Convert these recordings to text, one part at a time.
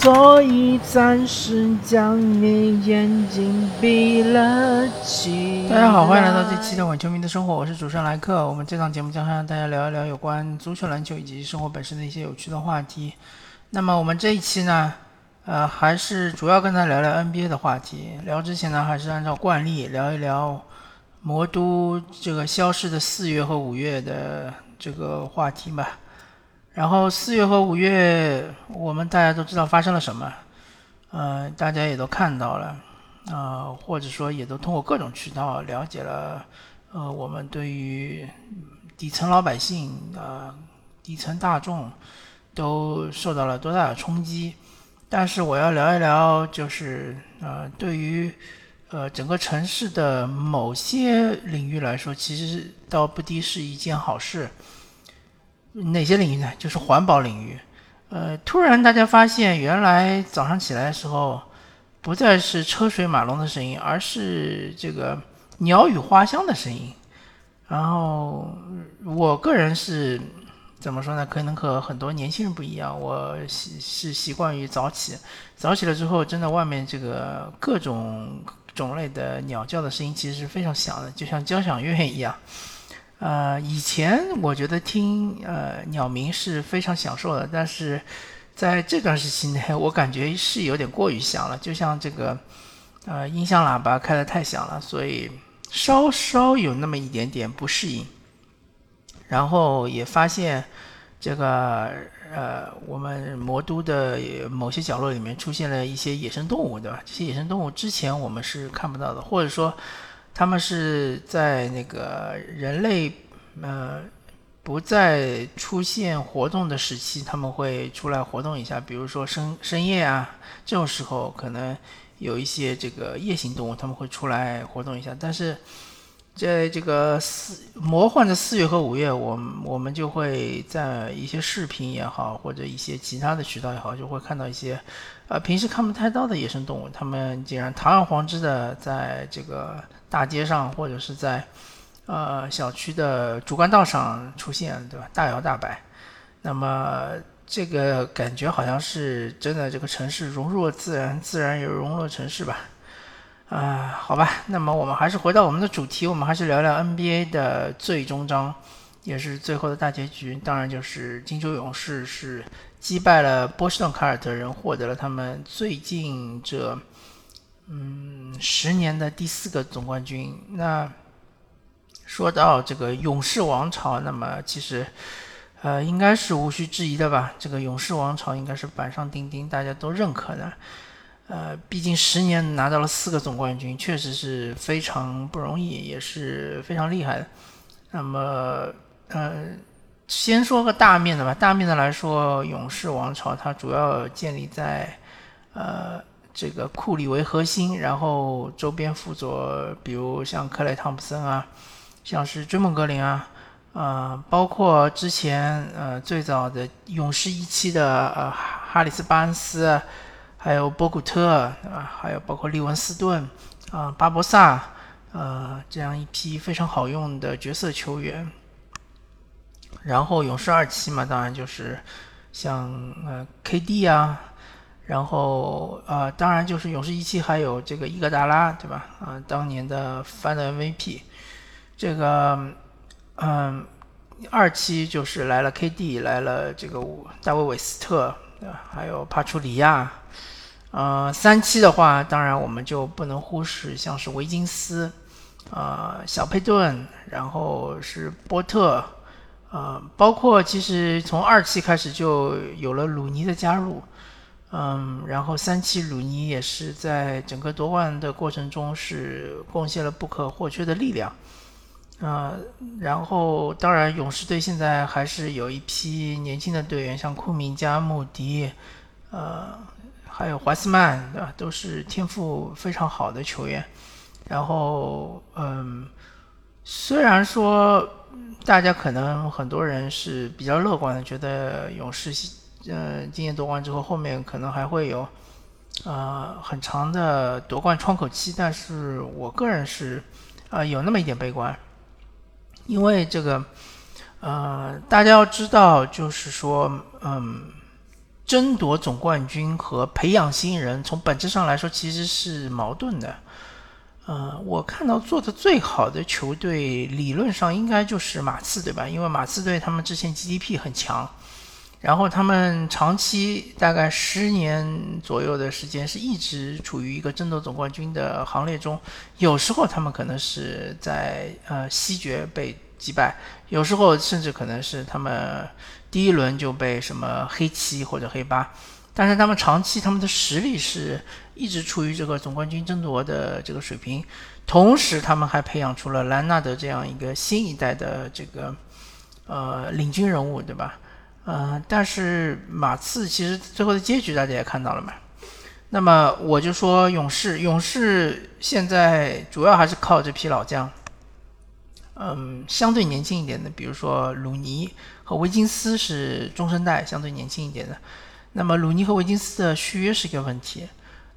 所以暂时将你眼睛闭了起。大家好，欢迎来到这期的稳球迷的生活，我是主持人莱克。我们这档节目将和大家聊一聊有关足球、篮球以及生活本身的一些有趣的话题。那么我们这一期呢，呃，还是主要跟他聊聊 NBA 的话题。聊之前呢，还是按照惯例聊一聊魔都这个消失的四月和五月的这个话题吧。然后四月和五月，我们大家都知道发生了什么，呃，大家也都看到了，啊，或者说也都通过各种渠道了解了，呃，我们对于底层老百姓啊，底层大众都受到了多大的冲击。但是我要聊一聊，就是呃，对于呃整个城市的某些领域来说，其实倒不低是一件好事。哪些领域呢？就是环保领域。呃，突然大家发现，原来早上起来的时候，不再是车水马龙的声音，而是这个鸟语花香的声音。然后，我个人是怎么说呢？可能和很多年轻人不一样，我习是习惯于早起。早起了之后，真的外面这个各种种类的鸟叫的声音，其实是非常响的，就像交响乐一样。呃，以前我觉得听呃鸟鸣是非常享受的，但是在这段时期内，我感觉是有点过于响了，就像这个呃音响喇叭开的太响了，所以稍稍有那么一点点不适应。然后也发现这个呃我们魔都的某些角落里面出现了一些野生动物，对吧？这些野生动物之前我们是看不到的，或者说。他们是在那个人类呃不再出现活动的时期，他们会出来活动一下。比如说深深夜啊，这种时候可能有一些这个夜行动物，他们会出来活动一下。但是在这个四魔幻的四月和五月，我我们就会在一些视频也好，或者一些其他的渠道也好，就会看到一些呃平时看不太到的野生动物，它们竟然堂而皇之的在这个。大街上或者是在，呃小区的主干道上出现，对吧？大摇大摆，那么这个感觉好像是真的，这个城市融入了自然，自然也融入了城市吧？啊，好吧，那么我们还是回到我们的主题，我们还是聊聊 NBA 的最终章，也是最后的大结局，当然就是金州勇士是击败了波士顿凯尔特人，获得了他们最近这。嗯，十年的第四个总冠军。那说到这个勇士王朝，那么其实，呃，应该是无需质疑的吧？这个勇士王朝应该是板上钉钉，大家都认可的。呃，毕竟十年拿到了四个总冠军，确实是非常不容易，也是非常厉害的。那么，呃，先说个大面的吧。大面的来说，勇士王朝它主要建立在，呃。这个库里为核心，然后周边辅佐，比如像克莱汤普森啊，像是追梦格林啊，呃，包括之前呃最早的勇士一期的呃哈里斯巴恩斯，还有波古特啊，还有包括利文斯顿啊巴博萨呃这样一批非常好用的角色球员。然后勇士二期嘛，当然就是像呃 KD 啊。然后呃，当然就是勇士一期还有这个伊戈达拉，对吧？啊，当年的 Final MVP，这个嗯，二期就是来了 KD，来了这个大卫韦斯特，对还有帕楚里亚，呃，三期的话，当然我们就不能忽视像是维金斯，呃，小佩顿，然后是波特，呃，包括其实从二期开始就有了鲁尼的加入。嗯，然后三期鲁尼也是在整个夺冠的过程中是贡献了不可或缺的力量，呃，然后当然勇士队现在还是有一批年轻的队员，像库明加、穆迪，呃，还有怀斯曼，对吧？都是天赋非常好的球员。然后，嗯，虽然说大家可能很多人是比较乐观的，觉得勇士。呃，今年夺冠之后，后面可能还会有，呃，很长的夺冠窗口期。但是我个人是，呃，有那么一点悲观，因为这个，呃，大家要知道，就是说，嗯，争夺总冠军和培养新人，从本质上来说其实是矛盾的。呃，我看到做的最好的球队，理论上应该就是马刺，对吧？因为马刺队他们之前 GDP 很强，然后他们长期大概十年左右的时间是一直处于一个争夺总冠军的行列中。有时候他们可能是在呃西决被击败，有时候甚至可能是他们。第一轮就被什么黑七或者黑八，但是他们长期他们的实力是一直处于这个总冠军争夺的这个水平，同时他们还培养出了兰纳德这样一个新一代的这个呃领军人物，对吧？呃，但是马刺其实最后的结局大家也看到了嘛。那么我就说勇士，勇士现在主要还是靠这批老将。嗯，相对年轻一点的，比如说鲁尼和维金斯是中生代，相对年轻一点的。那么鲁尼和维金斯的续约是一个问题。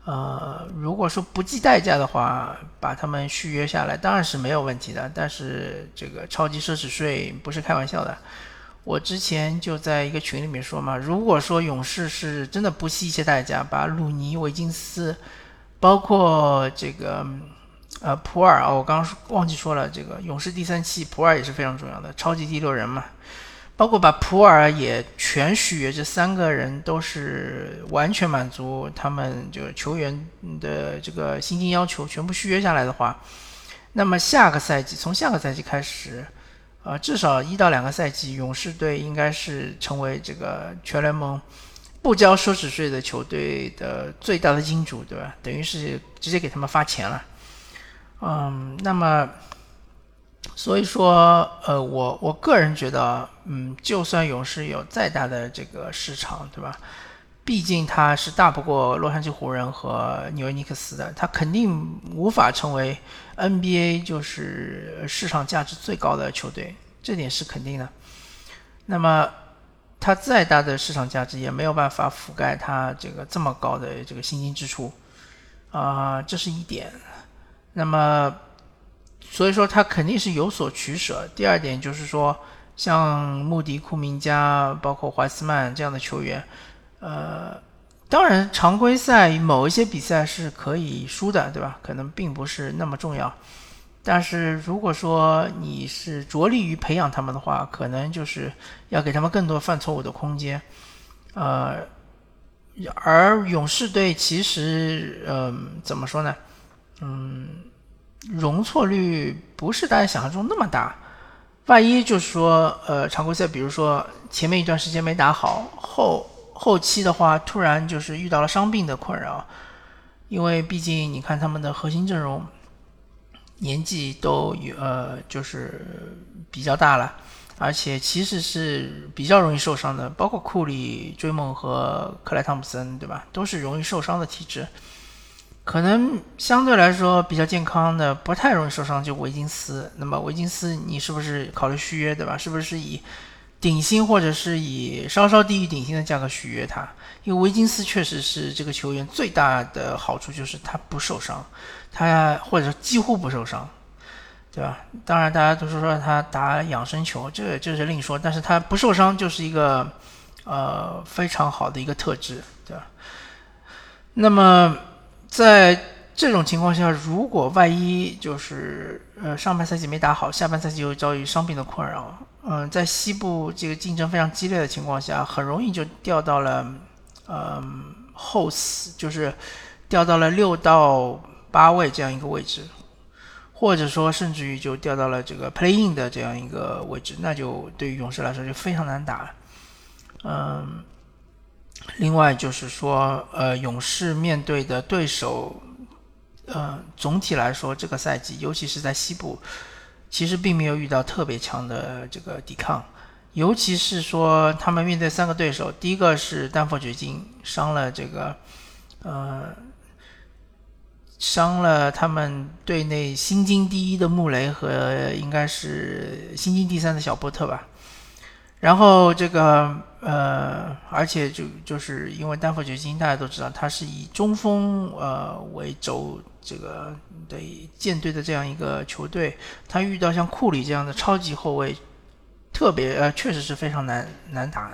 呃，如果说不计代价的话，把他们续约下来当然是没有问题的。但是这个超级奢侈税不是开玩笑的。我之前就在一个群里面说嘛，如果说勇士是真的不惜一切代价把鲁尼、维金斯，包括这个。呃，普尔啊，我刚刚忘记说了，这个勇士第三期普尔也是非常重要的，超级第六人嘛。包括把普尔也全续约，这三个人都是完全满足他们这个球员的这个薪金要求，全部续约下来的话，那么下个赛季从下个赛季开始，呃，至少一到两个赛季，勇士队应该是成为这个全联盟不交奢侈税的球队的最大的金主，对吧？等于是直接给他们发钱了。嗯，那么，所以说，呃，我我个人觉得，嗯，就算勇士有再大的这个市场，对吧？毕竟他是大不过洛杉矶湖人和纽约尼克斯的，他肯定无法成为 NBA 就是市场价值最高的球队，这点是肯定的。那么，他再大的市场价值也没有办法覆盖他这个这么高的这个薪金支出，啊，这是一点。那么，所以说他肯定是有所取舍。第二点就是说，像穆迪、库明加，包括怀斯曼这样的球员，呃，当然常规赛某一些比赛是可以输的，对吧？可能并不是那么重要。但是如果说你是着力于培养他们的话，可能就是要给他们更多犯错误的空间。呃，而勇士队其实，嗯，怎么说呢？嗯，容错率不是大家想象中那么大。万一就是说，呃，常规赛，比如说前面一段时间没打好，后后期的话，突然就是遇到了伤病的困扰，因为毕竟你看他们的核心阵容年纪都有，呃，就是比较大了，而且其实是比较容易受伤的，包括库里、追梦和克莱汤普森，对吧？都是容易受伤的体质。可能相对来说比较健康的，不太容易受伤，就维金斯。那么维金斯，你是不是考虑续约，对吧？是不是以顶薪或者是以稍稍低于顶薪的价格续约他？因为维金斯确实是这个球员最大的好处，就是他不受伤，他或者几乎不受伤，对吧？当然，大家都是说他打养生球，这这是另说。但是他不受伤就是一个呃非常好的一个特质，对吧？那么。在这种情况下，如果万一就是呃上半赛季没打好，下半赛季又遭遇伤病的困扰，嗯，在西部这个竞争非常激烈的情况下，很容易就掉到了嗯后四，就是掉到了六到八位这样一个位置，或者说甚至于就掉到了这个 play in 的这样一个位置，那就对于勇士来说就非常难打了，嗯。另外就是说，呃，勇士面对的对手，呃，总体来说这个赛季，尤其是在西部，其实并没有遇到特别强的这个抵抗。尤其是说，他们面对三个对手，第一个是丹佛掘金，伤了这个，呃，伤了他们队内新金第一的穆雷和应该是新金第三的小波特吧。然后这个呃，而且就就是因为丹佛掘金，大家都知道，他是以中锋呃为轴，这个对舰队的这样一个球队，他遇到像库里这样的超级后卫，特别呃确实是非常难难打。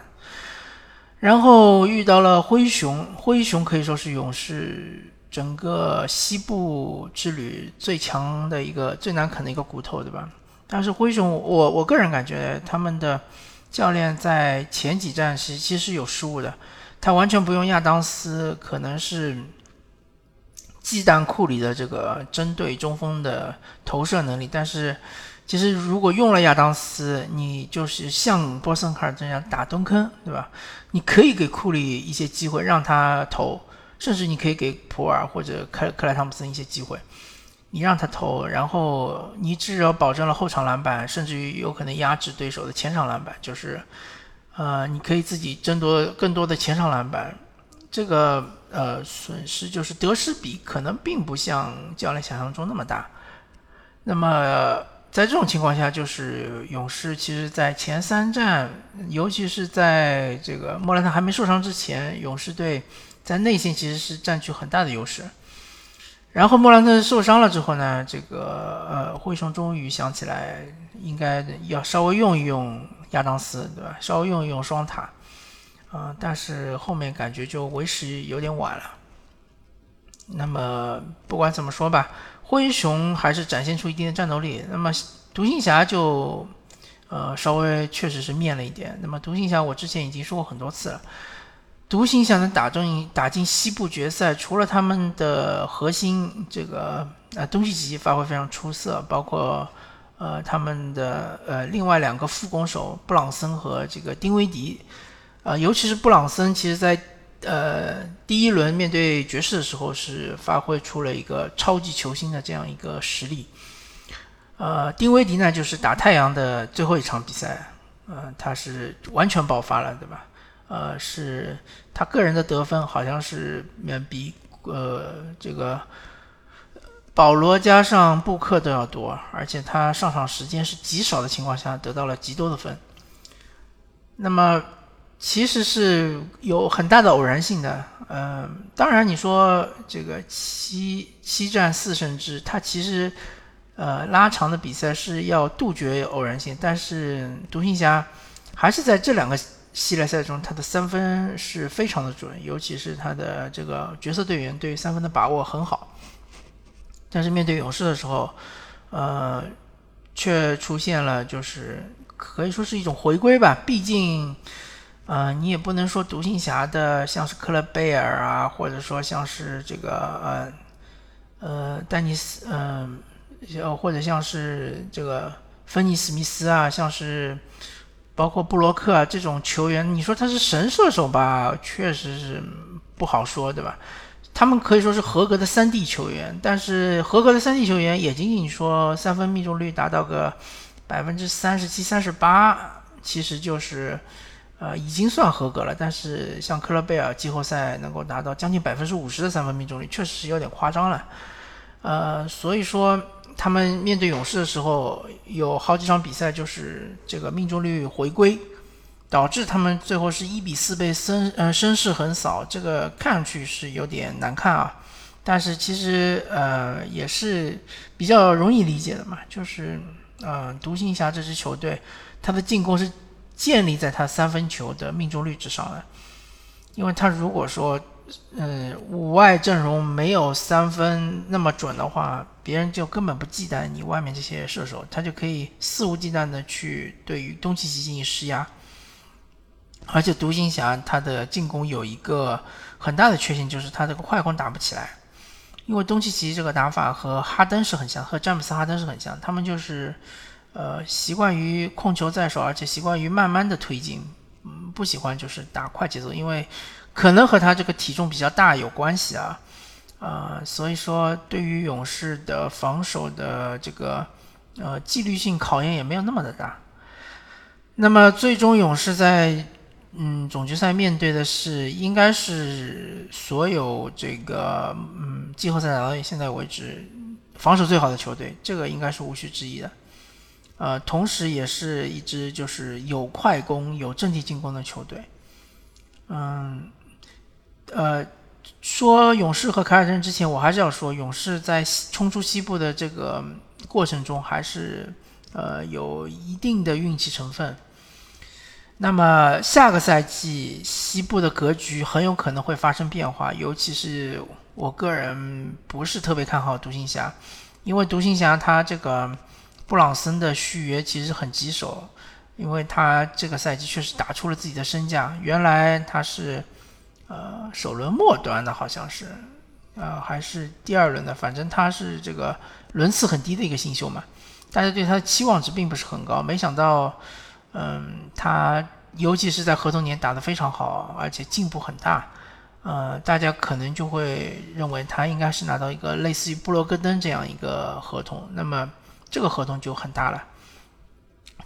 然后遇到了灰熊，灰熊可以说是勇士整个西部之旅最强的一个最难啃的一个骨头，对吧？但是灰熊，我我个人感觉他们的教练在前几站是其实有失误的，他完全不用亚当斯，可能是忌惮库里的这个针对中锋的投射能力，但是。其实，如果用了亚当斯，你就是像波森卡尔这样打蹲坑，对吧？你可以给库里一些机会让他投，甚至你可以给普尔或者克克莱汤普森一些机会，你让他投，然后你至少保证了后场篮板，甚至于有可能压制对手的前场篮板，就是，呃，你可以自己争夺更多的前场篮板，这个呃损失就是得失比可能并不像教练想象中那么大，那么。在这种情况下，就是勇士其实，在前三战，尤其是在这个莫兰特还没受伤之前，勇士队在内线其实是占据很大的优势。然后莫兰特受伤了之后呢，这个呃灰熊终于想起来，应该要稍微用一用亚当斯，对吧？稍微用一用双塔，啊，但是后面感觉就为时有点晚了。那么不管怎么说吧。灰熊还是展现出一定的战斗力，那么独行侠就，呃，稍微确实是面了一点。那么独行侠我之前已经说过很多次了，独行侠能打中打进西部决赛，除了他们的核心这个呃东契奇发挥非常出色，包括呃他们的呃另外两个副攻手布朗森和这个丁威迪，啊，尤其是布朗森，其实在。呃，第一轮面对爵士的时候是发挥出了一个超级球星的这样一个实力。呃，丁威迪呢，就是打太阳的最后一场比赛，呃，他是完全爆发了，对吧？呃，是他个人的得分好像是远比呃这个保罗加上布克都要多，而且他上场时间是极少的情况下得到了极多的分。那么。其实是有很大的偶然性的，嗯，当然你说这个七七战四胜制，它其实呃拉长的比赛是要杜绝偶然性，但是独行侠还是在这两个系列赛中，他的三分是非常的准，尤其是他的这个角色队员对于三分的把握很好，但是面对勇士的时候，呃，却出现了就是可以说是一种回归吧，毕竟。呃，你也不能说独行侠的像是克勒贝尔啊，或者说像是这个呃呃丹尼斯，嗯，或者像是这个芬尼史密斯啊，像是包括布洛克啊这种球员，你说他是神射手吧，确实是不好说，对吧？他们可以说是合格的三 D 球员，但是合格的三 D 球员也仅仅说三分命中率达到个百分之三十七、三十八，其实就是。呃，已经算合格了，但是像克勒贝尔季后赛能够达到将近百分之五十的三分命中率，确实是有点夸张了。呃，所以说他们面对勇士的时候，有好几场比赛就是这个命中率回归，导致他们最后是一比四被声呃声势横扫，这个看上去是有点难看啊。但是其实呃也是比较容易理解的嘛，就是呃独行侠这支球队，他的进攻是。建立在他三分球的命中率之上的，因为他如果说，嗯，五外阵容没有三分那么准的话，别人就根本不忌惮你外面这些射手，他就可以肆无忌惮的去对于东契奇进行施压。而且独行侠他的进攻有一个很大的缺陷，就是他这个快攻打不起来，因为东契奇这个打法和哈登是很像，和詹姆斯哈登是很像，他们就是。呃，习惯于控球在手，而且习惯于慢慢的推进，嗯，不喜欢就是打快节奏，因为可能和他这个体重比较大有关系啊，啊，所以说对于勇士的防守的这个呃纪律性考验也没有那么的大。那么最终勇士在嗯总决赛面对的是应该是所有这个嗯季后赛打到现在为止防守最好的球队，这个应该是无需质疑的。呃，同时也是一支就是有快攻、有阵地进攻的球队。嗯，呃，说勇士和凯尔特人之前，我还是要说，勇士在冲出西部的这个过程中，还是呃有一定的运气成分。那么下个赛季西部的格局很有可能会发生变化，尤其是我个人不是特别看好独行侠，因为独行侠他这个布朗森的续约其实很棘手，因为他这个赛季确实打出了自己的身价，原来他是呃首轮末端的，好像是，呃还是第二轮的，反正他是这个轮次很低的一个新秀嘛，大家对他的期望值并不是很高，没想到。嗯，他尤其是在合同年打得非常好，而且进步很大，呃，大家可能就会认为他应该是拿到一个类似于布罗格登这样一个合同，那么这个合同就很大了。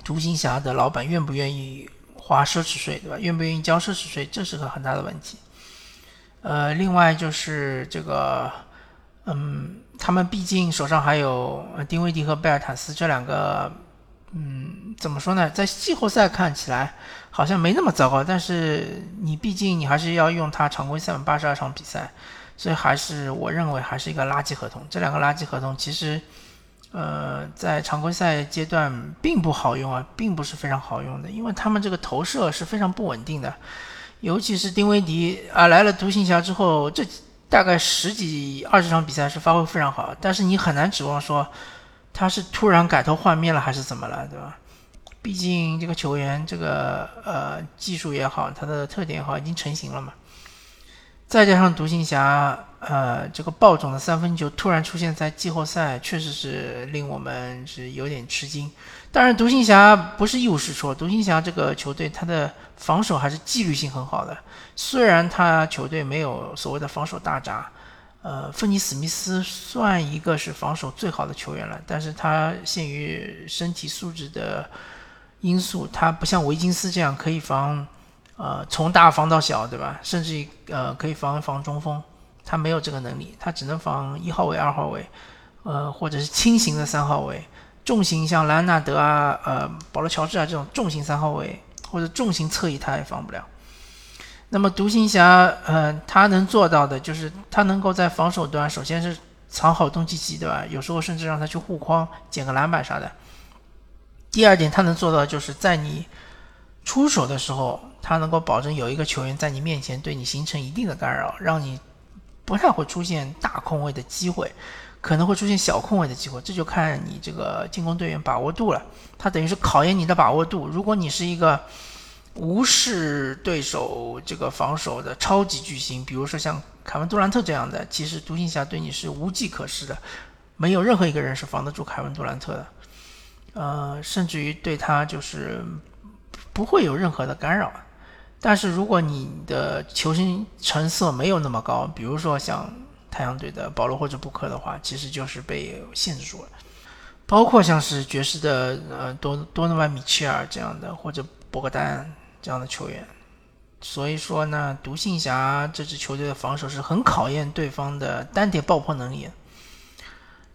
独行侠的老板愿不愿意花奢侈税，对吧？愿不愿意交奢侈税，这是个很大的问题。呃，另外就是这个，嗯，他们毕竟手上还有丁威迪和贝尔塔斯这两个。嗯，怎么说呢？在季后赛看起来好像没那么糟糕，但是你毕竟你还是要用他常规赛八十二场比赛，所以还是我认为还是一个垃圾合同。这两个垃圾合同其实，呃，在常规赛阶段并不好用啊，并不是非常好用的，因为他们这个投射是非常不稳定的，尤其是丁威迪啊来了独行侠之后，这大概十几二十场比赛是发挥非常好，但是你很难指望说。他是突然改头换面了，还是怎么了，对吧？毕竟这个球员，这个呃技术也好，他的特点也好，已经成型了嘛。再加上独行侠，呃，这个爆种的三分球突然出现在季后赛，确实是令我们是有点吃惊。当然，独行侠不是一无是处，独行侠这个球队，他的防守还是纪律性很好的。虽然他球队没有所谓的防守大闸。呃，芬尼史密斯算一个是防守最好的球员了，但是他限于身体素质的因素，他不像维金斯这样可以防，呃，从大防到小，对吧？甚至呃，可以防防中锋，他没有这个能力，他只能防一号位、二号位，呃，或者是轻型的三号位，重型像莱昂纳德啊、呃，保罗乔治啊这种重型三号位或者重型侧翼，他也防不了。那么独行侠，呃，他能做到的就是他能够在防守端，首先是藏好东契奇，对吧？有时候甚至让他去护框、捡个篮板啥的。第二点，他能做到就是在你出手的时候，他能够保证有一个球员在你面前对你形成一定的干扰，让你不太会出现大空位的机会，可能会出现小空位的机会，这就看你这个进攻队员把握度了。他等于是考验你的把握度。如果你是一个无视对手这个防守的超级巨星，比如说像凯文杜兰特这样的，其实独行侠对你是无计可施的，没有任何一个人是防得住凯文杜兰特的，呃，甚至于对他就是不会有任何的干扰。但是如果你的球星成色没有那么高，比如说像太阳队的保罗或者布克的话，其实就是被限制住了。包括像是爵士的呃多多诺万米切尔这样的，或者博格丹。这样的球员，所以说呢，独行侠这支球队的防守是很考验对方的单点爆破能力。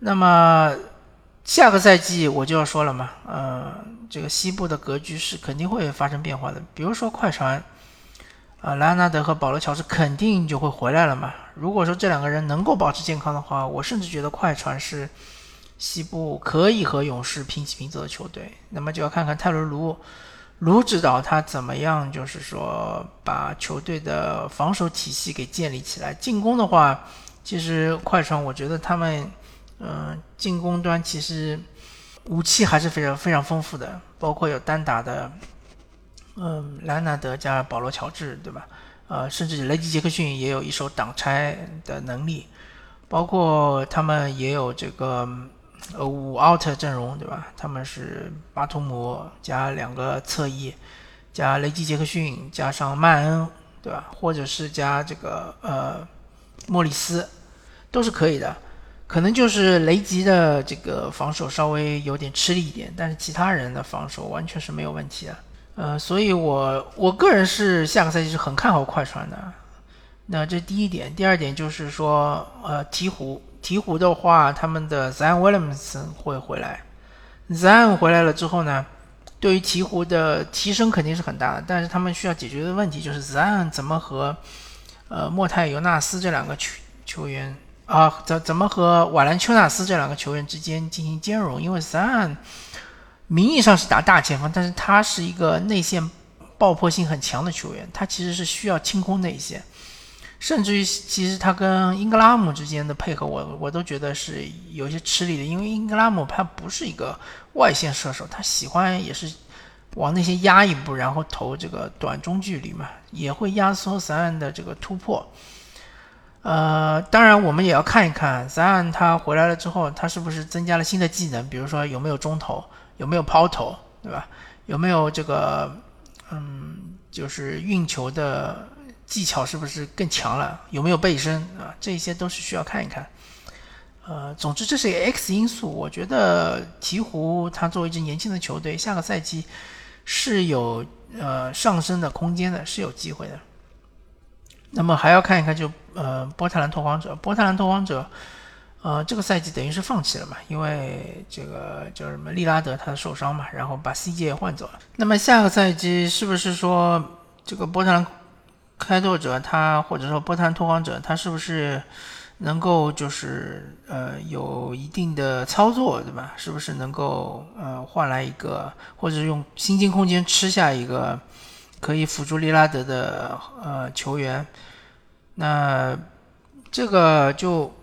那么下个赛季我就要说了嘛，呃，这个西部的格局是肯定会发生变化的。比如说快船，啊，莱昂纳德和保罗乔治肯定就会回来了嘛。如果说这两个人能够保持健康的话，我甚至觉得快船是西部可以和勇士平起平坐的球队。那么就要看看泰伦卢。卢指导他怎么样？就是说，把球队的防守体系给建立起来。进攻的话，其实快船我觉得他们，嗯，进攻端其实武器还是非常非常丰富的，包括有单打的，嗯，莱纳德加保罗乔治，对吧？呃，甚至雷吉杰克逊也有一手挡拆的能力，包括他们也有这个。呃，五 out 阵容对吧？他们是巴图姆加两个侧翼，加雷吉杰克逊，加上曼恩，对吧？或者是加这个呃莫里斯，都是可以的。可能就是雷吉的这个防守稍微有点吃力一点，但是其他人的防守完全是没有问题的。呃，所以我我个人是下个赛季是很看好快船的。那这第一点，第二点就是说，呃，鹈鹕。鹈鹕的话，他们的 Zion Williamson 会回来。Zion 回来了之后呢，对于鹈鹕的提升肯定是很大的。但是他们需要解决的问题就是 Zion 怎么和呃莫泰尤纳斯这两个球球员啊，怎怎么和瓦兰丘纳斯这两个球员之间进行兼容？因为 Zion 名义上是打大前锋，但是他是一个内线爆破性很强的球员，他其实是需要清空内线，甚至于其实他跟英格拉姆之间的配合，我我都觉得是有些吃力的，因为英格拉姆他不是一个外线射手，他喜欢也是往那些压一步，然后投这个短中距离嘛，也会压缩三岸的这个突破。呃，当然我们也要看一看三岸他回来了之后，他是不是增加了新的技能，比如说有没有中投，有没有抛投，对吧？有没有这个，嗯，就是运球的技巧是不是更强了？有没有背身啊？这些都是需要看一看。呃，总之这是一个 X 因素。我觉得鹈鹕它作为一支年轻的球队，下个赛季是有呃上升的空间的，是有机会的。那么还要看一看就呃波特兰拓荒者，波特兰拓荒者。呃，这个赛季等于是放弃了嘛，因为这个叫什么利拉德他受伤嘛，然后把 CJ 也换走了。那么下个赛季是不是说这个波特兰开拓者他或者说波特兰拓荒者他是不是能够就是呃有一定的操作对吧？是不是能够呃换来一个或者用薪金空间吃下一个可以辅助利拉德的呃球员？那这个就。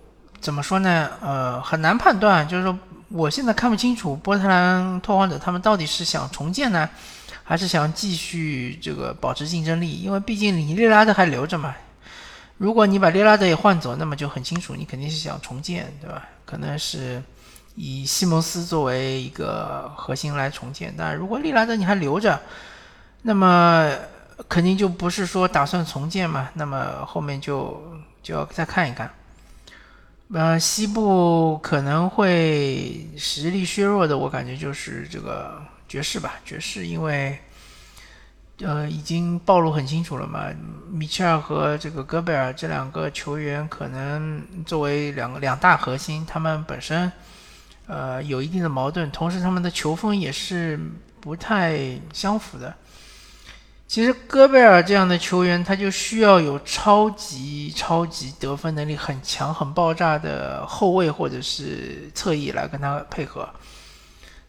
怎么说呢？呃，很难判断。就是说，我现在看不清楚波特兰拓荒者他们到底是想重建呢，还是想继续这个保持竞争力？因为毕竟你利拉德还留着嘛。如果你把利拉德也换走，那么就很清楚，你肯定是想重建，对吧？可能是以西蒙斯作为一个核心来重建。但如果利拉德你还留着，那么肯定就不是说打算重建嘛。那么后面就就要再看一看。呃，西部可能会实力削弱的，我感觉就是这个爵士吧。爵士因为呃已经暴露很清楚了嘛，米切尔和这个戈贝尔这两个球员可能作为两个两大核心，他们本身呃有一定的矛盾，同时他们的球风也是不太相符的。其实戈贝尔这样的球员，他就需要有超级超级得分能力很强、很爆炸的后卫或者是侧翼来跟他配合。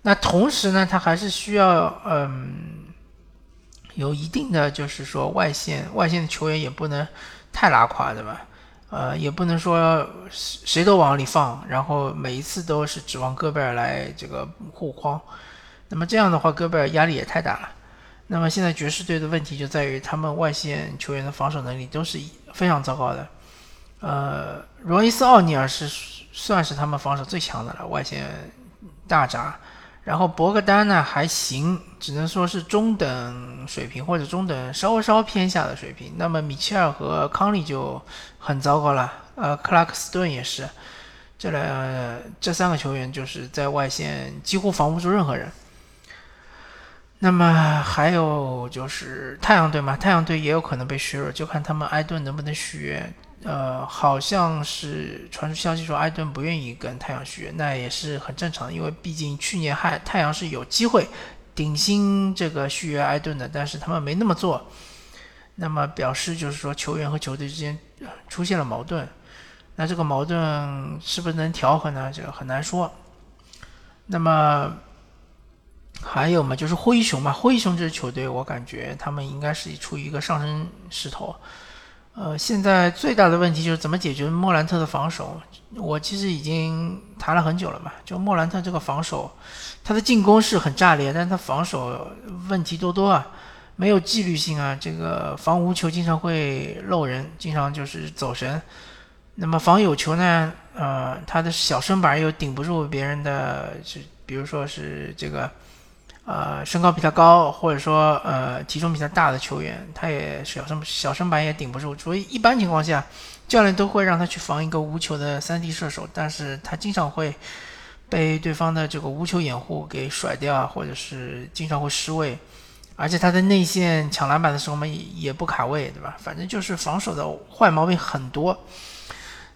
那同时呢，他还是需要嗯有一定的，就是说外线外线的球员也不能太拉垮，对吧？呃，也不能说谁都往里放，然后每一次都是指望戈贝尔来这个护框。那么这样的话，戈贝尔压力也太大了。那么现在爵士队的问题就在于他们外线球员的防守能力都是非常糟糕的。呃，罗伊斯·奥尼尔是算是他们防守最强的了，外线大闸。然后博格丹呢还行，只能说是中等水平或者中等稍稍偏下的水平。那么米切尔和康利就很糟糕了。呃，克拉克斯顿也是，这两这三个球员就是在外线几乎防不住任何人。那么还有就是太阳队嘛，太阳队也有可能被削弱，就看他们埃顿能不能续约。呃，好像是传出消息说埃顿不愿意跟太阳续约，那也是很正常的，因为毕竟去年还太阳是有机会顶薪这个续约埃顿的，但是他们没那么做。那么表示就是说球员和球队之间出现了矛盾，那这个矛盾是不是能调和呢？这个很难说。那么。还有嘛，就是灰熊嘛，灰熊这支球队，我感觉他们应该是处于一个上升势头。呃，现在最大的问题就是怎么解决莫兰特的防守。我其实已经谈了很久了嘛，就莫兰特这个防守，他的进攻是很炸裂，但他防守问题多多啊，没有纪律性啊，这个防无球经常会漏人，经常就是走神。那么防有球呢，呃，他的小身板又顶不住别人的，是比如说是这个。呃，身高比他高，或者说呃体重比他大的球员，他也小身小身板也顶不住。所以一般情况下，教练都会让他去防一个无球的三 D 射手，但是他经常会被对方的这个无球掩护给甩掉，或者是经常会失位。而且他在内线抢篮板的时候嘛，也不卡位，对吧？反正就是防守的坏毛病很多。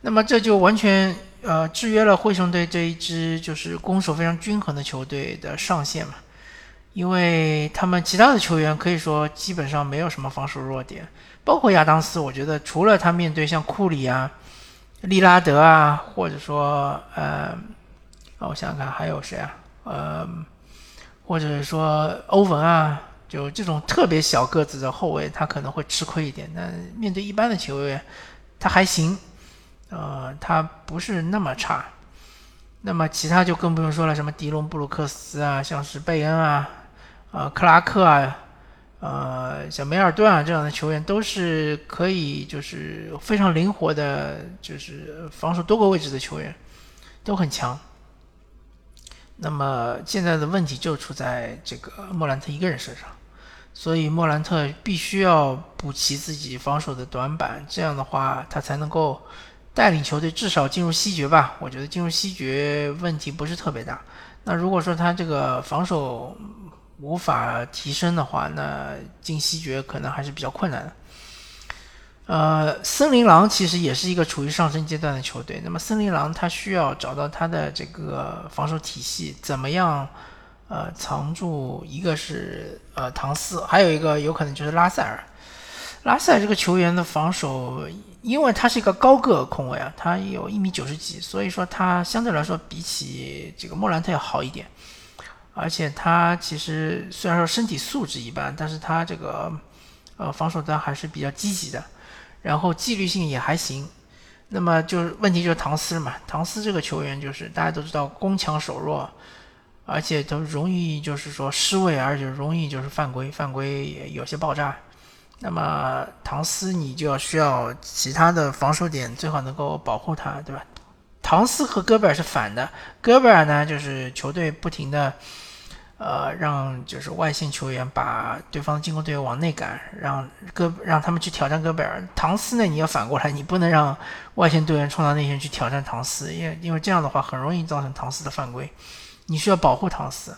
那么这就完全呃制约了灰熊队这一支就是攻守非常均衡的球队的上限嘛。因为他们其他的球员可以说基本上没有什么防守弱点，包括亚当斯，我觉得除了他面对像库里啊、利拉德啊，或者说呃，我想想看还有谁啊，呃，或者说欧文啊，就这种特别小个子的后卫，他可能会吃亏一点。那面对一般的球员，他还行，呃，他不是那么差。那么其他就更不用说了，什么迪隆布鲁克斯啊，像是贝恩啊，呃，克拉克啊，呃，像梅尔顿啊这样的球员，都是可以就是非常灵活的，就是防守多个位置的球员，都很强。那么现在的问题就出在这个莫兰特一个人身上，所以莫兰特必须要补齐自己防守的短板，这样的话他才能够带领球队至少进入西决吧。我觉得进入西决问题不是特别大。那如果说他这个防守无法提升的话，那进西决可能还是比较困难的。呃，森林狼其实也是一个处于上升阶段的球队。那么森林狼他需要找到他的这个防守体系，怎么样？呃，藏住一个是呃唐斯，还有一个有可能就是拉塞尔。拉塞尔这个球员的防守，因为他是一个高个控卫啊，他有一米九十几，所以说他相对来说比起这个莫兰特要好一点。而且他其实虽然说身体素质一般，但是他这个呃防守端还是比较积极的。然后纪律性也还行，那么就是问题就是唐斯嘛。唐斯这个球员就是大家都知道攻强守弱，而且都容易就是说失位，而且容易就是犯规，犯规也有些爆炸。那么唐斯你就要需要其他的防守点，最好能够保护他，对吧？唐斯和戈贝尔是反的，戈贝尔呢就是球队不停的。呃，让就是外线球员把对方进攻队友往内赶，让戈让他们去挑战戈贝尔。唐斯呢，你要反过来，你不能让外线队员冲到内线去挑战唐斯，因为因为这样的话很容易造成唐斯的犯规。你需要保护唐斯。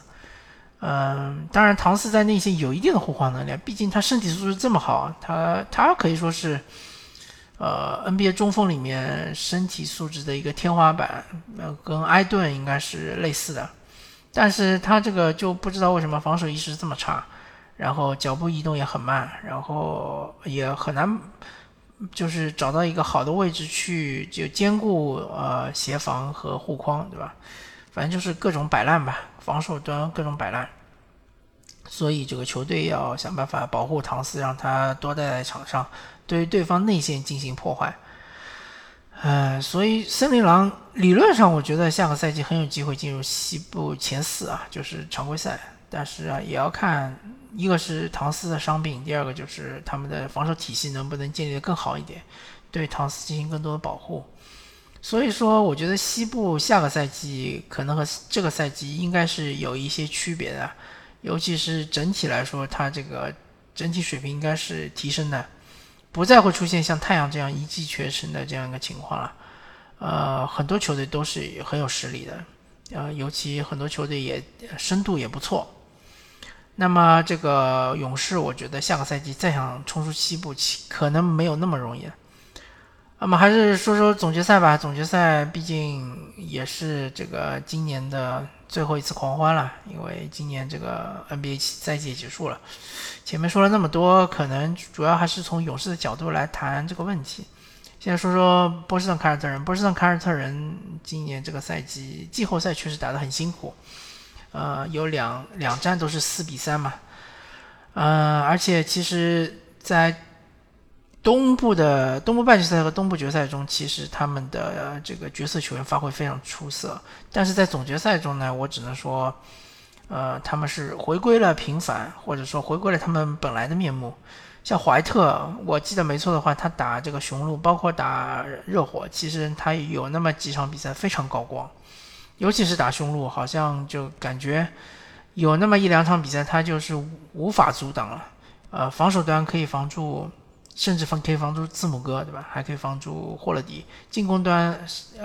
嗯，当然唐斯在内线有一定的护框能力，毕竟他身体素质这么好，他他可以说是呃 NBA 中锋里面身体素质的一个天花板，呃，跟埃顿应该是类似的。但是他这个就不知道为什么防守意识这么差，然后脚步移动也很慢，然后也很难，就是找到一个好的位置去就兼顾呃协防和护框，对吧？反正就是各种摆烂吧，防守端各种摆烂。所以这个球队要想办法保护唐斯，让他多待在场上，对于对方内线进行破坏。呃，所以森林狼理论上，我觉得下个赛季很有机会进入西部前四啊，就是常规赛。但是啊，也要看一个是唐斯的伤病，第二个就是他们的防守体系能不能建立的更好一点，对唐斯进行更多的保护。所以说，我觉得西部下个赛季可能和这个赛季应该是有一些区别的，尤其是整体来说，它这个整体水平应该是提升的。不再会出现像太阳这样一骑绝尘的这样一个情况了，呃，很多球队都是很有实力的，呃，尤其很多球队也深度也不错。那么这个勇士，我觉得下个赛季再想冲出西部，可能没有那么容易。那么还是说说总决赛吧，总决赛毕竟也是这个今年的。最后一次狂欢了，因为今年这个 NBA 赛季也结束了。前面说了那么多，可能主要还是从勇士的角度来谈这个问题。现在说说波士顿凯尔特人，波士顿凯尔特人今年这个赛季季后赛确实打得很辛苦，呃，有两两战都是四比三嘛，呃，而且其实，在东部的东部半决赛和东部决赛中，其实他们的这个角色球员发挥非常出色。但是在总决赛中呢，我只能说，呃，他们是回归了平凡，或者说回归了他们本来的面目。像怀特，我记得没错的话，他打这个雄鹿，包括打热火，其实他有那么几场比赛非常高光。尤其是打雄鹿，好像就感觉有那么一两场比赛，他就是无法阻挡了。呃，防守端可以防住。甚至防可以防住字母哥，对吧？还可以防住霍勒迪。进攻端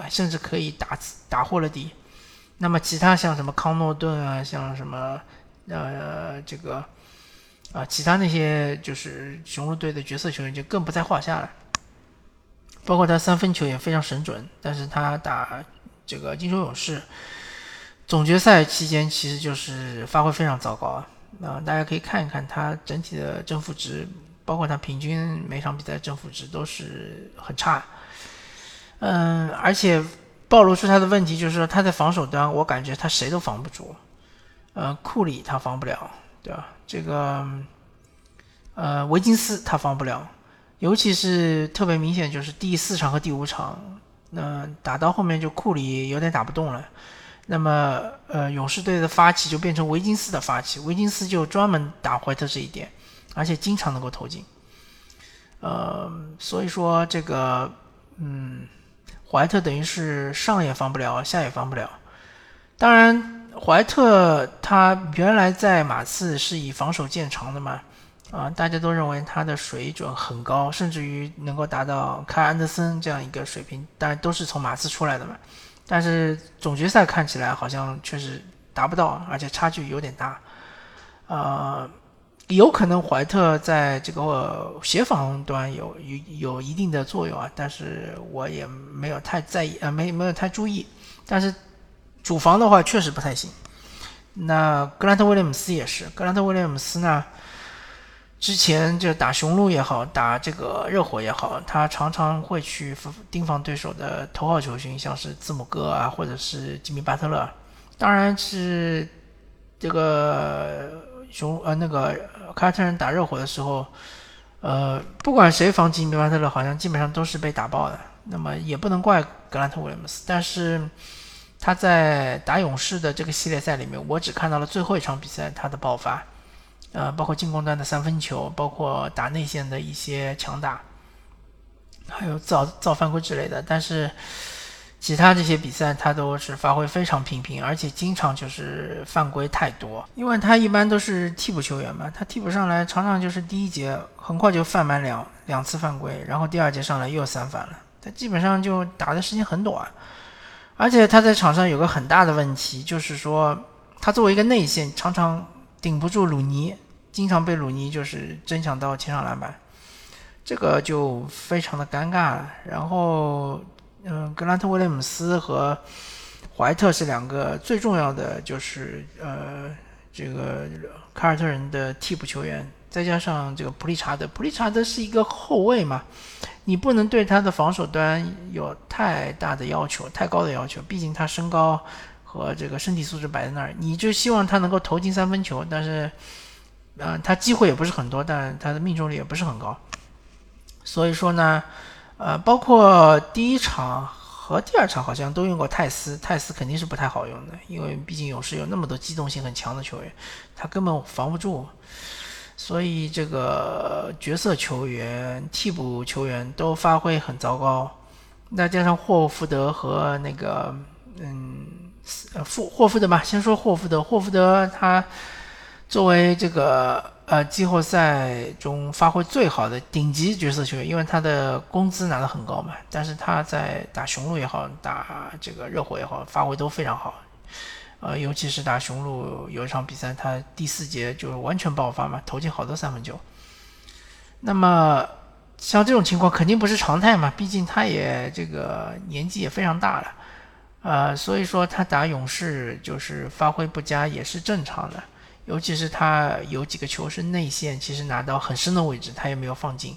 甚至可以打打霍勒迪。那么其他像什么康诺顿啊，像什么呃这个啊其他那些就是雄鹿队的角色球员就更不在话下了。包括他三分球也非常神准，但是他打这个金州勇士总决赛期间其实就是发挥非常糟糕啊。那大家可以看一看他整体的正负值。包括他平均每场比赛正负值都是很差，嗯，而且暴露出他的问题就是说他在防守端，我感觉他谁都防不住，呃，库里他防不了，对吧？这个呃维金斯他防不了，尤其是特别明显就是第四场和第五场，那打到后面就库里有点打不动了。那么，呃，勇士队的发起就变成维金斯的发起，维金斯就专门打怀特这一点，而且经常能够投进。呃，所以说这个，嗯，怀特等于是上也防不了，下也防不了。当然，怀特他原来在马刺是以防守见长的嘛，啊，大家都认为他的水准很高，甚至于能够达到开安德森这样一个水平，当然都是从马刺出来的嘛。但是总决赛看起来好像确实达不到，而且差距有点大，呃，有可能怀特在这个协防端有有有一定的作用啊，但是我也没有太在意，呃，没没有太注意。但是主防的话确实不太行。那格兰特威廉姆斯也是，格兰特威廉姆斯呢？之前就打雄鹿也好，打这个热火也好，他常常会去盯防对手的头号球星，像是字母哥啊，或者是吉米巴特勒。当然是这个雄呃那个凯尔特人打热火的时候，呃，不管谁防吉米巴特勒，好像基本上都是被打爆的。那么也不能怪格兰特威廉姆斯，但是他在打勇士的这个系列赛里面，我只看到了最后一场比赛他的爆发。呃，包括进攻端的三分球，包括打内线的一些强打，还有造造犯规之类的。但是其他这些比赛他都是发挥非常平平，而且经常就是犯规太多。因为他一般都是替补球员嘛，他替补上来常常就是第一节很快就犯满两两次犯规，然后第二节上来又三犯了。他基本上就打的时间很短，而且他在场上有个很大的问题，就是说他作为一个内线，常常顶不住鲁尼。经常被鲁尼就是争抢到前场篮板，这个就非常的尴尬了。然后，嗯，格兰特威廉姆斯和怀特是两个最重要的，就是呃，这个凯尔特人的替补球员，再加上这个普利查德，普利查德是一个后卫嘛，你不能对他的防守端有太大的要求，太高的要求，毕竟他身高和这个身体素质摆在那儿，你就希望他能够投进三分球，但是。嗯，他机会也不是很多，但他的命中率也不是很高。所以说呢，呃，包括第一场和第二场好像都用过泰斯，泰斯肯定是不太好用的，因为毕竟勇士有那么多机动性很强的球员，他根本防不住。所以这个角色球员、替补球员都发挥很糟糕。再加上霍福德和那个，嗯，霍霍福德吧，先说霍福德，霍福德他。作为这个呃季后赛中发挥最好的顶级角色球员，因为他的工资拿得很高嘛，但是他在打雄鹿也好，打这个热火也好，发挥都非常好。呃，尤其是打雄鹿有一场比赛，他第四节就完全爆发嘛，投进好多三分球。那么像这种情况肯定不是常态嘛，毕竟他也这个年纪也非常大了，呃，所以说他打勇士就是发挥不佳也是正常的。尤其是他有几个球是内线，其实拿到很深的位置，他也没有放进。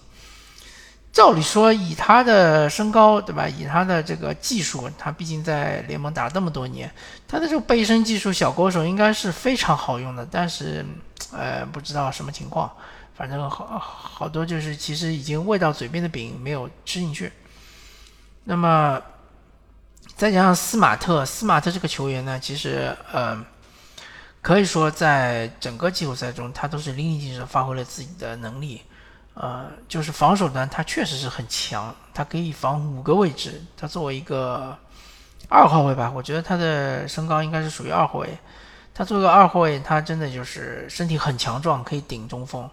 照理说，以他的身高，对吧？以他的这个技术，他毕竟在联盟打了这么多年，他的这个背身技术，小勾手应该是非常好用的。但是，呃，不知道什么情况，反正好好多就是其实已经喂到嘴边的饼没有吃进去。那么，再加上斯马特，斯马特这个球员呢，其实，呃。可以说，在整个季后赛中，他都是淋漓尽致发挥了自己的能力。呃，就是防守端，他确实是很强，他可以防五个位置。他作为一个二号位吧，我觉得他的身高应该是属于二号位。他作为一个二号位，他真的就是身体很强壮，可以顶中锋。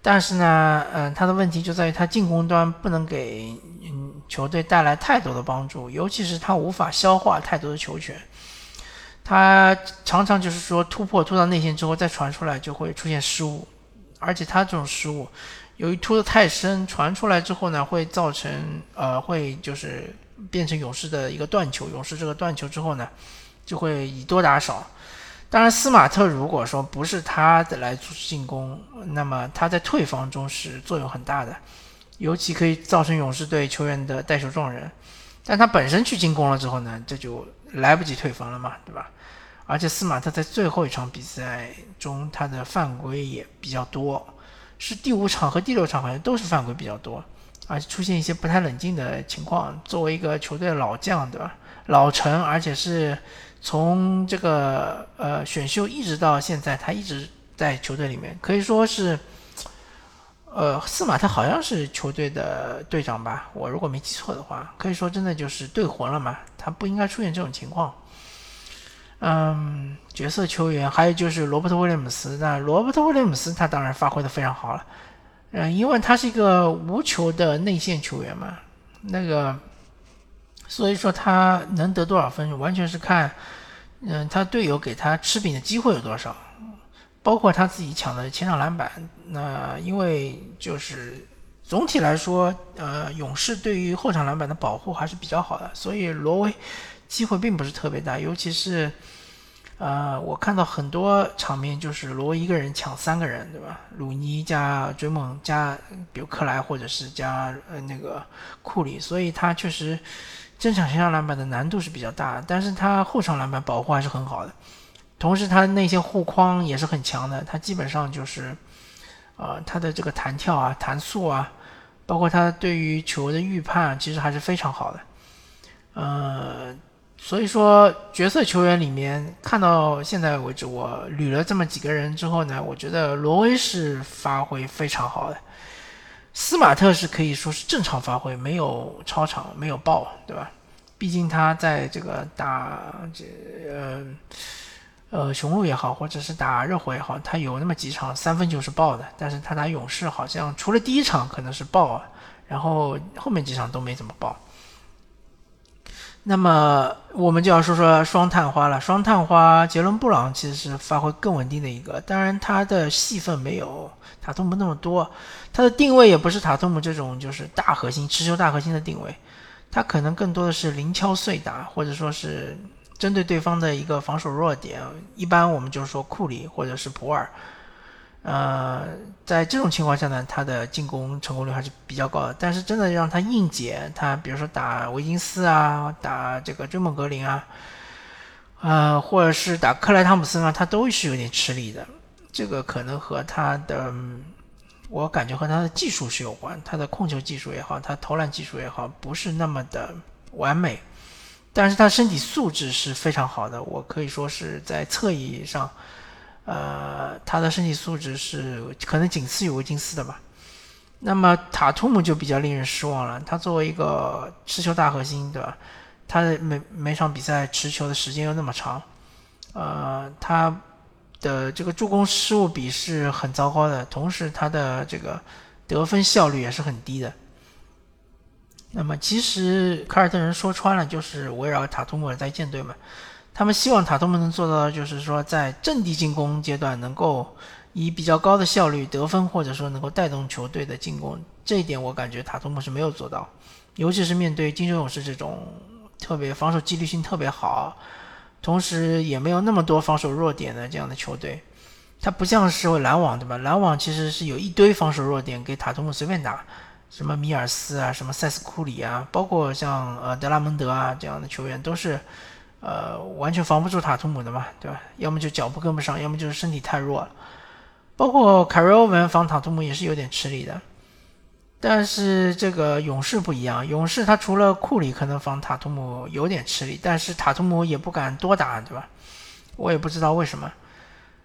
但是呢，嗯，他的问题就在于他进攻端不能给嗯球队带来太多的帮助，尤其是他无法消化太多的球权。他常常就是说突破突到内线之后再传出来就会出现失误，而且他这种失误，由于突的太深，传出来之后呢，会造成呃会就是变成勇士的一个断球，勇士这个断球之后呢，就会以多打少。当然，斯马特如果说不是他的来进攻，那么他在退防中是作用很大的，尤其可以造成勇士队球员的带球撞人。但他本身去进攻了之后呢，这就。来不及退防了嘛，对吧？而且斯马特在最后一场比赛中他的犯规也比较多，是第五场和第六场好像都是犯规比较多，而且出现一些不太冷静的情况。作为一个球队的老将，对吧？老臣，而且是从这个呃选秀一直到现在，他一直在球队里面，可以说是。呃，斯马特好像是球队的队长吧？我如果没记错的话，可以说真的就是队魂了嘛。他不应该出现这种情况。嗯，角色球员还有就是罗伯特威廉姆斯。那罗伯特威廉姆斯他当然发挥的非常好了。嗯，因为他是一个无球的内线球员嘛，那个，所以说他能得多少分，完全是看，嗯，他队友给他吃饼的机会有多少。包括他自己抢的前场篮板，那因为就是总体来说，呃，勇士对于后场篮板的保护还是比较好的，所以罗威机会并不是特别大。尤其是，呃，我看到很多场面就是罗威一个人抢三个人，对吧？鲁尼加追梦加，比如克莱或者是加呃那个库里，所以他确实争抢前场篮板的难度是比较大，但是他后场篮板保护还是很好的。同时，他那些护框也是很强的。他基本上就是，呃，他的这个弹跳啊、弹速啊，包括他对于球的预判，其实还是非常好的。呃，所以说角色球员里面，看到现在为止，我捋了这么几个人之后呢，我觉得罗威是发挥非常好的，斯马特是可以说是正常发挥，没有超常，没有爆，对吧？毕竟他在这个打这呃。呃，雄鹿也好，或者是打热火也好，他有那么几场三分球是爆的，但是他打勇士好像除了第一场可能是爆啊，然后后面几场都没怎么爆。那么我们就要说说双探花了，双探花杰伦布朗其实是发挥更稳定的一个，当然他的戏份没有塔图姆那么多，他的定位也不是塔图姆这种就是大核心持球大核心的定位，他可能更多的是零敲碎打，或者说是。针对对方的一个防守弱点，一般我们就是说库里或者是普尔，呃，在这种情况下呢，他的进攻成功率还是比较高的。但是真的让他硬解，他比如说打维金斯啊，打这个追梦格林啊，呃，或者是打克莱汤普森啊，他都是有点吃力的。这个可能和他的，我感觉和他的技术是有关，他的控球技术也好，他投篮技术也好，不是那么的完美。但是他身体素质是非常好的，我可以说是在侧翼上，呃，他的身体素质是可能仅次于维金斯的吧。那么塔图姆就比较令人失望了，他作为一个持球大核心，对吧？他的每每场比赛持球的时间又那么长，呃，他的这个助攻失误比是很糟糕的，同时他的这个得分效率也是很低的。那么其实凯尔特人说穿了就是围绕塔图姆在建队嘛，他们希望塔图姆能做到，就是说在阵地进攻阶段能够以比较高的效率得分，或者说能够带动球队的进攻。这一点我感觉塔图姆是没有做到，尤其是面对金州勇士这种特别防守纪律性特别好，同时也没有那么多防守弱点的这样的球队，他不像是篮网对吧？篮网其实是有一堆防守弱点给塔图姆随便打。什么米尔斯啊，什么塞斯库里啊，包括像呃德拉蒙德啊这样的球员，都是呃完全防不住塔图姆的嘛，对吧？要么就脚步跟不上，要么就是身体太弱了。包括凯瑞欧文防塔图姆也是有点吃力的。但是这个勇士不一样，勇士他除了库里可能防塔图姆有点吃力，但是塔图姆也不敢多打，对吧？我也不知道为什么。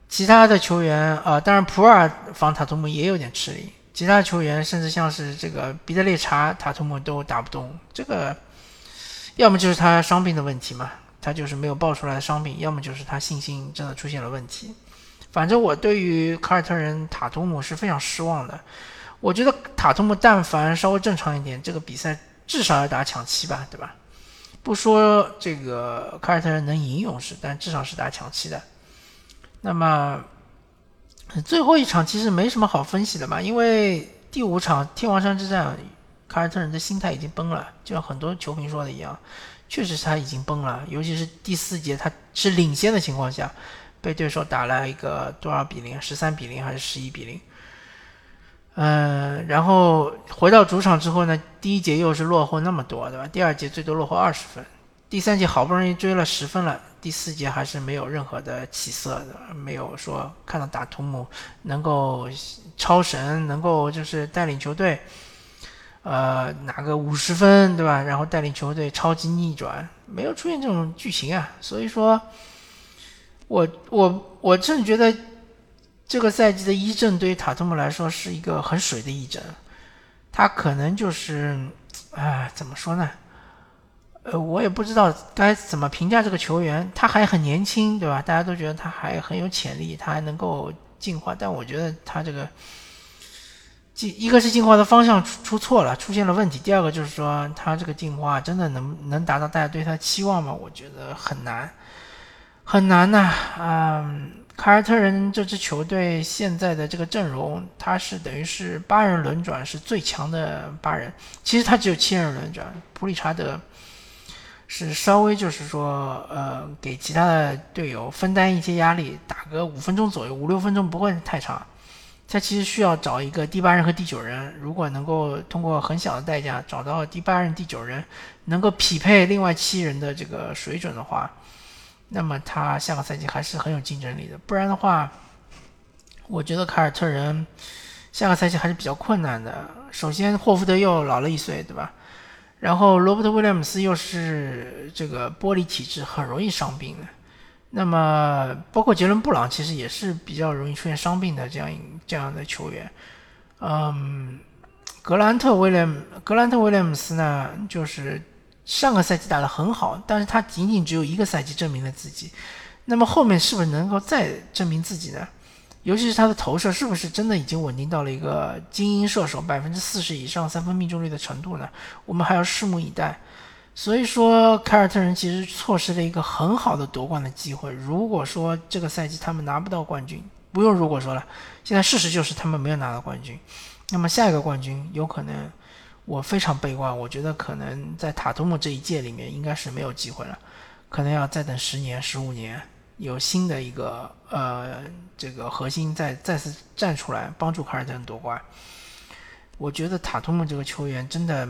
其他的球员啊，当然普尔防塔图姆也有点吃力。其他球员甚至像是这个彼得列查、塔图姆都打不动，这个要么就是他伤病的问题嘛，他就是没有爆出来的伤病，要么就是他信心真的出现了问题。反正我对于凯尔特人塔图姆是非常失望的。我觉得塔图姆但凡稍微正常一点，这个比赛至少要打抢七吧，对吧？不说这个凯尔特人能赢勇士，但至少是打抢七的。那么。最后一场其实没什么好分析的嘛，因为第五场天王山之战，凯尔特人的心态已经崩了，就像很多球评说的一样，确实是他已经崩了。尤其是第四节他是领先的情况下，被对手打了一个多少比零？十三比零还是十一比零？嗯，然后回到主场之后呢，第一节又是落后那么多，对吧？第二节最多落后二十分，第三节好不容易追了十分了。第四节还是没有任何的起色的，没有说看到塔图姆能够超神，能够就是带领球队，呃，拿个五十分，对吧？然后带领球队超级逆转，没有出现这种剧情啊。所以说，我我我真的觉得这个赛季的一阵对于塔图姆来说是一个很水的一阵，他可能就是，哎，怎么说呢？呃，我也不知道该怎么评价这个球员，他还很年轻，对吧？大家都觉得他还很有潜力，他还能够进化，但我觉得他这个进一个是进化的方向出出错了，出现了问题；第二个就是说他这个进化真的能能达到大家对他的期望吗？我觉得很难，很难呐。嗯，凯尔特人这支球队现在的这个阵容，他是等于是八人轮转是最强的八人，其实他只有七人轮转，普里查德。是稍微就是说，呃，给其他的队友分担一些压力，打个五分钟左右，五六分钟不会太长。他其实需要找一个第八人和第九人，如果能够通过很小的代价找到第八人、第九人，能够匹配另外七人的这个水准的话，那么他下个赛季还是很有竞争力的。不然的话，我觉得凯尔特人下个赛季还是比较困难的。首先，霍福德又老了一岁，对吧？然后罗伯特威廉姆斯又是这个玻璃体质，很容易伤病的。那么包括杰伦布朗，其实也是比较容易出现伤病的这样这样的球员。嗯，格兰特威廉格兰特威廉姆斯呢，就是上个赛季打得很好，但是他仅仅只有一个赛季证明了自己。那么后面是不是能够再证明自己呢？尤其是他的投射是不是真的已经稳定到了一个精英射手百分之四十以上三分命中率的程度呢？我们还要拭目以待。所以说，凯尔特人其实错失了一个很好的夺冠的机会。如果说这个赛季他们拿不到冠军，不用如果说了，现在事实就是他们没有拿到冠军。那么下一个冠军有可能，我非常悲观，我觉得可能在塔图姆这一届里面应该是没有机会了，可能要再等十年、十五年。有新的一个呃，这个核心再再次站出来帮助凯尔特人夺冠。我觉得塔图姆这个球员真的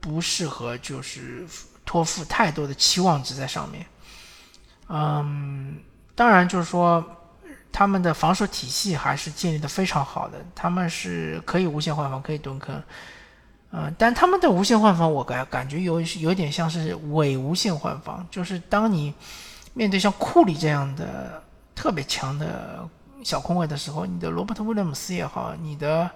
不适合，就是托付太多的期望值在上面。嗯，当然就是说他们的防守体系还是建立的非常好的，他们是可以无限换防，可以蹲坑。嗯，但他们的无限换防，我感感觉有有点像是伪无限换防，就是当你。面对像库里这样的特别强的小空位的时候，你的罗伯特威廉姆斯也好，你的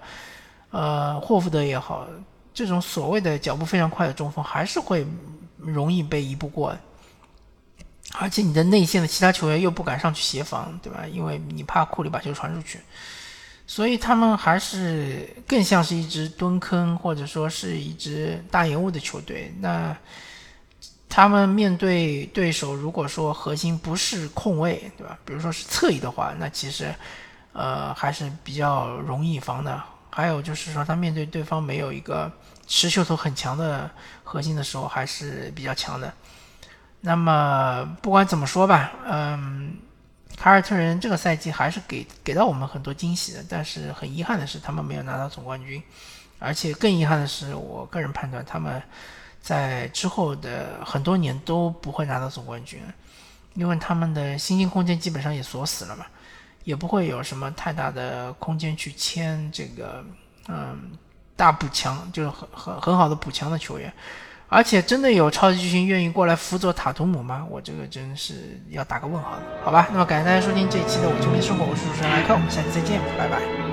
呃霍福德也好，这种所谓的脚步非常快的中锋，还是会容易被一步过。而且你的内线的其他球员又不敢上去协防，对吧？因为你怕库里把球传出去，所以他们还是更像是一支蹲坑或者说是一支大延误的球队。那。他们面对对手，如果说核心不是控卫，对吧？比如说是侧翼的话，那其实，呃，还是比较容易防的。还有就是说，他面对对方没有一个持球头很强的核心的时候，还是比较强的。那么不管怎么说吧，嗯，凯尔特人这个赛季还是给给到我们很多惊喜的。但是很遗憾的是，他们没有拿到总冠军，而且更遗憾的是，我个人判断他们。在之后的很多年都不会拿到总冠军，因为他们的薪金空间基本上也锁死了嘛，也不会有什么太大的空间去签这个嗯大补强，就是很很很好的补强的球员。而且真的有超级巨星愿意过来辅佐塔图姆吗？我这个真是要打个问号，好吧？那么感谢大家收听这一期的我球迷生活，我是主持人莱克，我们下期再见，拜拜。